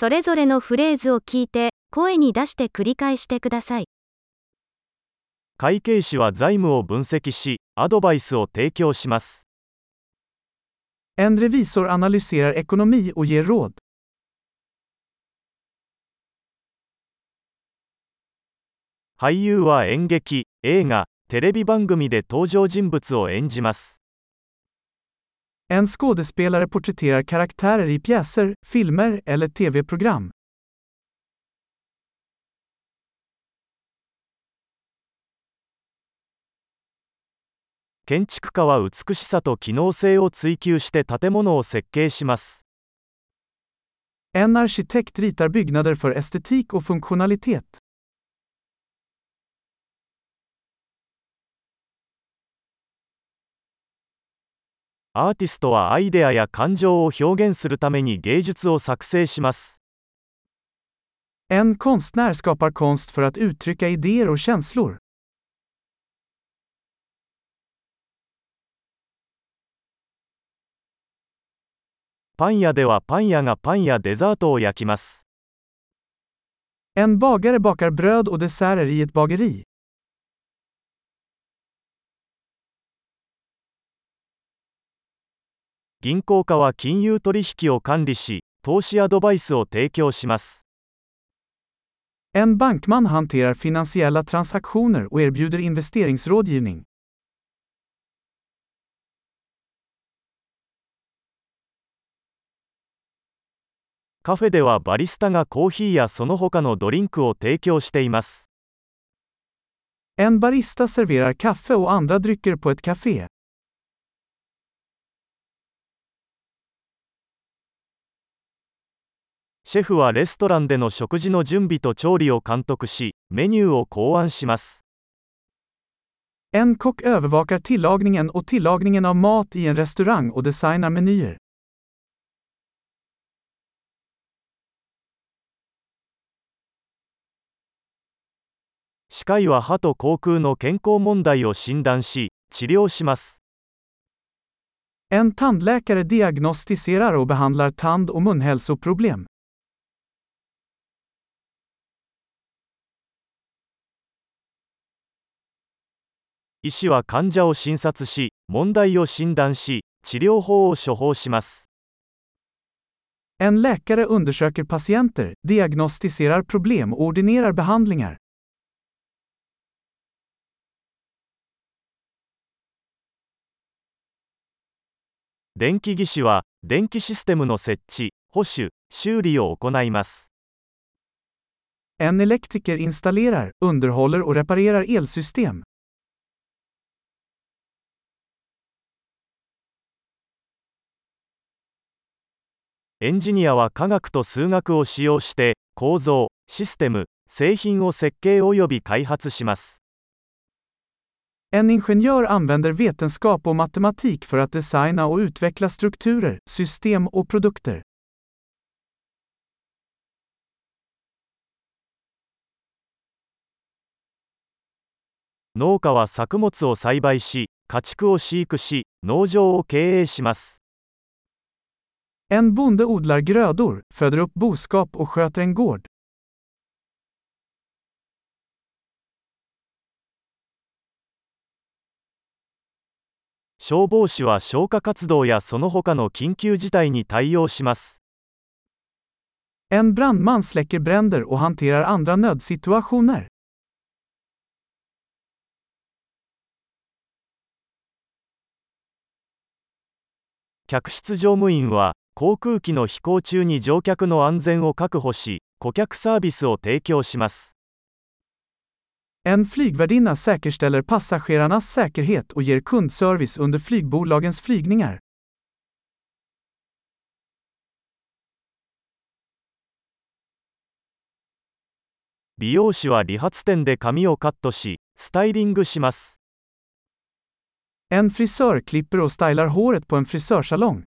それぞれのフレーズを聞いて、声に出して繰り返してください。会計士は財務を分析し、アドバイスを提供します。En revisor analyserar ekonomi och ger råd. 俳優は演劇、映画、テレビ番組で登場人物を演じます。En skådespelare porträtterar karaktärer i pjäser, filmer eller tv-program. En arkitekt ritar byggnader för estetik och funktionalitet. アーティストはアイデアや感情を表現するために芸術を作成します。En konstnär skapar konst för att uttrycka idéer och känslor. パン屋ではパン屋がパンやデザートを焼きます。En bagare bakar bröd och desserter i ett bageri. 銀行家は金融取引を管理し、投資アドバイスを提供します。En bankman hanterar finansiella transaktioner och erbjuder investeringsrådgivning. カフェではバリスタがコーヒーやその他のドリンクを提供しています。En barista serverar kaffe och andra drycker på ett café. シェフはレストランでの食事の準備と調理を監督し、メニューを考案します。En kock övervakar tillagningen och tillagningen av mat i en restaurang och designar menyer. 歯科医は歯と口腔の健康問題を診断し、治療します。En tandläkare diagnostiserar och behandlar tand- och munhälsoproblem. 医師は患者を診察し、問題を診断し、治療法を処方します。En läkare undersöker patienter, diagnostiserar problem och ordinerar behandlingar. 電気技師は、電気システムの設置、保守、修理を行います。En elektriker installerar, underhåller och reparerar elsystem. エンジニアは科学と数学を使用して、構造、システム、製品を設計及び開発します。En ingenjör använder vetenskap och matematik för att designa och utveckla strukturer, system och produkter. 農家は作物を栽培し、家畜を飼育し、農場を経営します。En bonde odlar grödor, föder upp boskap och sköter en gård. 消防士は消火活動やその他の緊急事態に対応します。En brandman släcker bränder och hanterar andra nödsituationer. 客室乗務員は、航空機の飛行中に乗客の安全を確保し、顧客サービスを提供します。En flygvärdinna säkerställer passagerarnas säkerhet och ger kundservice under flygbolagens flygningar. 美容師は理髪店で髪をカットし、スタイリングします。En frisör klipper och stylar håret på en frisörsalong.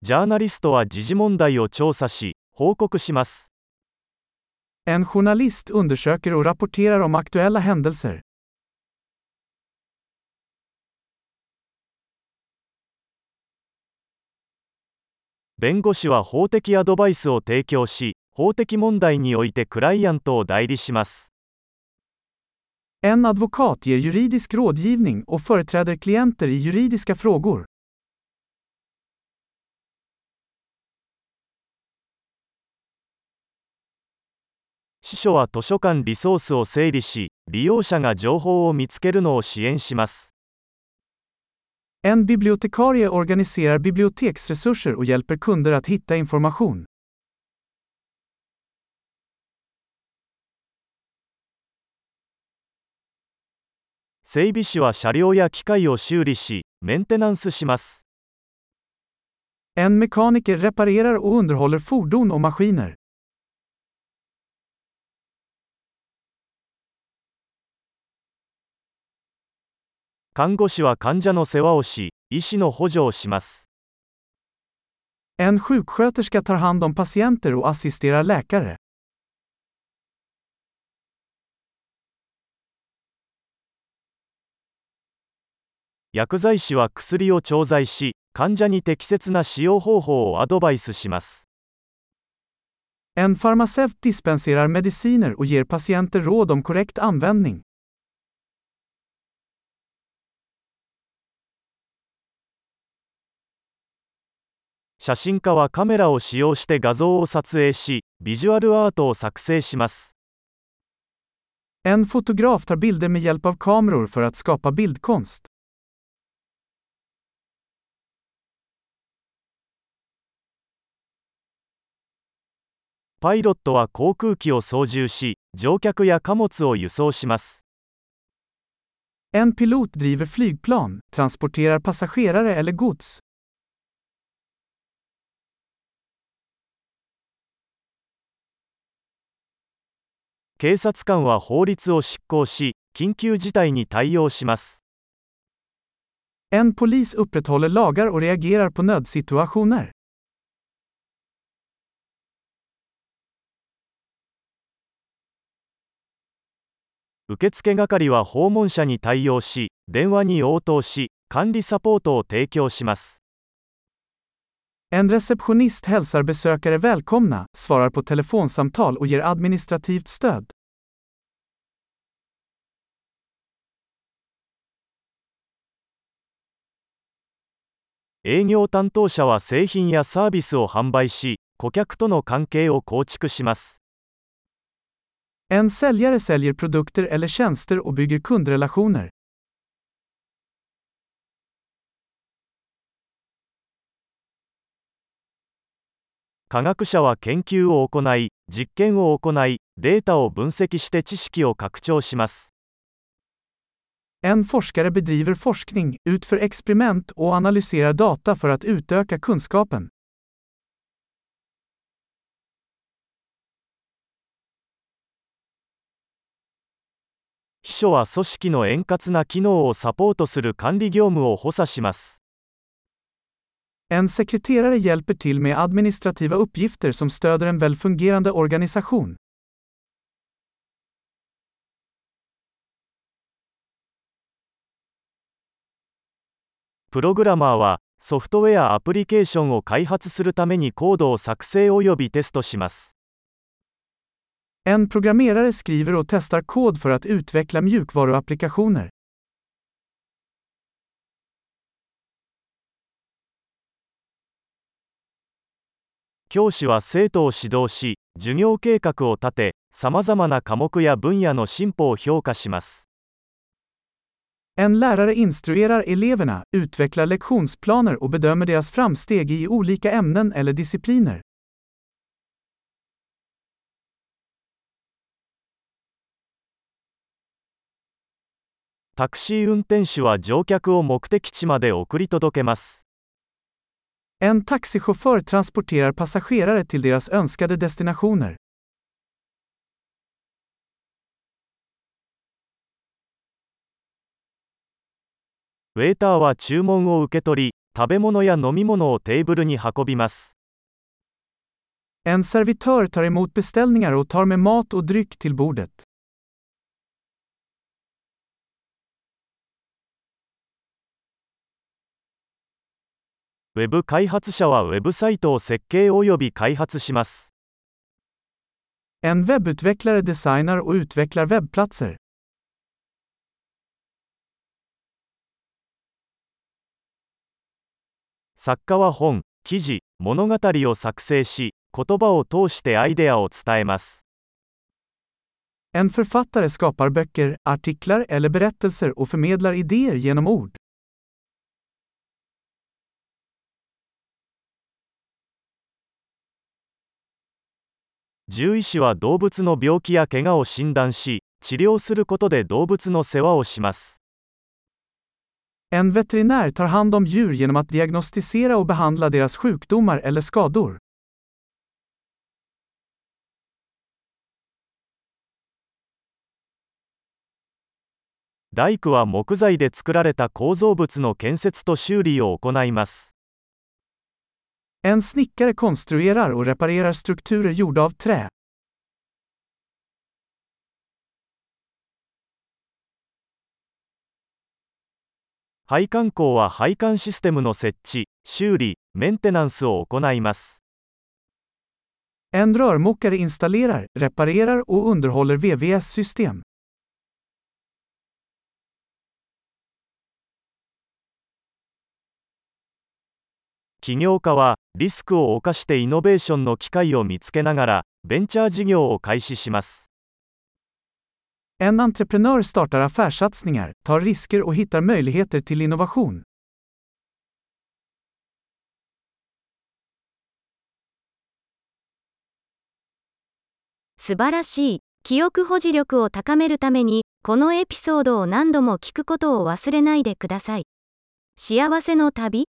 ジャーナリストは時事問題を調査し、報告します。En journalist undersöker och rapporterar om aktuella händelser. 弁護士は法的アドバイスを提供し、法的問題においてクライアントを代理します。En advokat ger juridisk rådgivning och företräder klienter i juridiska frågor. 司書は図書館リソースを整理し、利用者が情報を見つけるのを支援します。En bibliotekarie organiserar biblioteksresurser och hjälper kunder att hitta information. 整備士は車両や機械を修理し、メンテナンスします。En mekaniker reparerar och underhåller fordon och maskiner. 看護師は患者の世話をし、医師の補助をします。En sjuksköterska tar hand om patienter och assisterar läkare. 薬剤師は薬を調剤し、患者に適切な使用方法をアドバイスします。En farmaceut dispenserar mediciner och ger patienter råd om korrekt användning. 写真家はカメラを使用して画像を撮影し、ビジュアルアートを作成します。En fotograf tar bilder med hjälp av kameror för att skapa bildkonst. パイロットは航空機を操縦し、乗客や貨物を輸送します。En pilot driver flygplan, transporterar passagerare eller gods. 警察官は法律を執行し、緊急事態に対応します。En polis upprätthåller lagar och reagerar på nödsituationer. 受付係は訪問者に対応し、電話に応答し、管理サポートを提供します。En receptionist hälsar besökare välkomna, svarar på telefonsamtal och ger administrativt stöd. En säljare säljer produkter eller tjänster och bygger kundrelationer. 科学者は研究を行い、実験を行い、データを分析して知識を拡張します。En forskare bedriver forskning, utför experiment och analyserar data för att utöka kunskapen. 秘書は組織の円滑な機能をサポートする管理業務を補佐します。En sekreterare hjälper till med administrativa uppgifter som stöder en välfungerande organisation. Programmare はソフトウェアアプリケーションを開発するためにコードを作成およびテストします。En programmerare skriver och testar kod för att utveckla mjukvaruapplikationer. 教師は生徒を指導し、授業計画を立て、様々な科目や分野の進歩を評価します。En lärare instruerar eleverna, utvecklar lektionsplaner och bedömer deras framsteg i olika ämnen eller discipliner. タクシー運転手は En taxichaufför transporterar passagerare till deras önskade destinationer. ウェーターは注文を受け取り、食べ物や飲み物をテーブルに運びます。 En servitör tar emot beställningar och tar med mat och dryck till bordet. ウウェブ開発者はウェブサイトを設計及び開発します。En webbutvecklare designar och utvecklar webbplatser. 作家は本、記事、物語を作成し、言葉を通してアイデアを伝えます。En författare skapar böcker, artiklar eller berättelser och förmedlar idéer genom ord. 獣医師は動物の病気や怪我を診断し、治療することで動物の世話をします。En veterinär tar hand om djur genom att diagnostisera och behandla deras sjukdomar eller skador. 大工は木材で作られた構造物の建設と修理を行います。En snickare konstruerar och reparerar strukturer gjorda av trä. 配管工は配管システムの設置、修理、メンテナンスを行います。 En rörmokare installerar, reparerar och underhåller VVS-system. 起業家は、リスクを冒してイノベーションの機会を見つけながら、ベンチャー事業を開始します。En entreprenör startar affärssatsningar, tar risker och hittar möjligheter till innovation. 素晴らしい。記憶保持力を高めるために、このエピソードを何度も聞くことを忘れないでください。幸せの旅？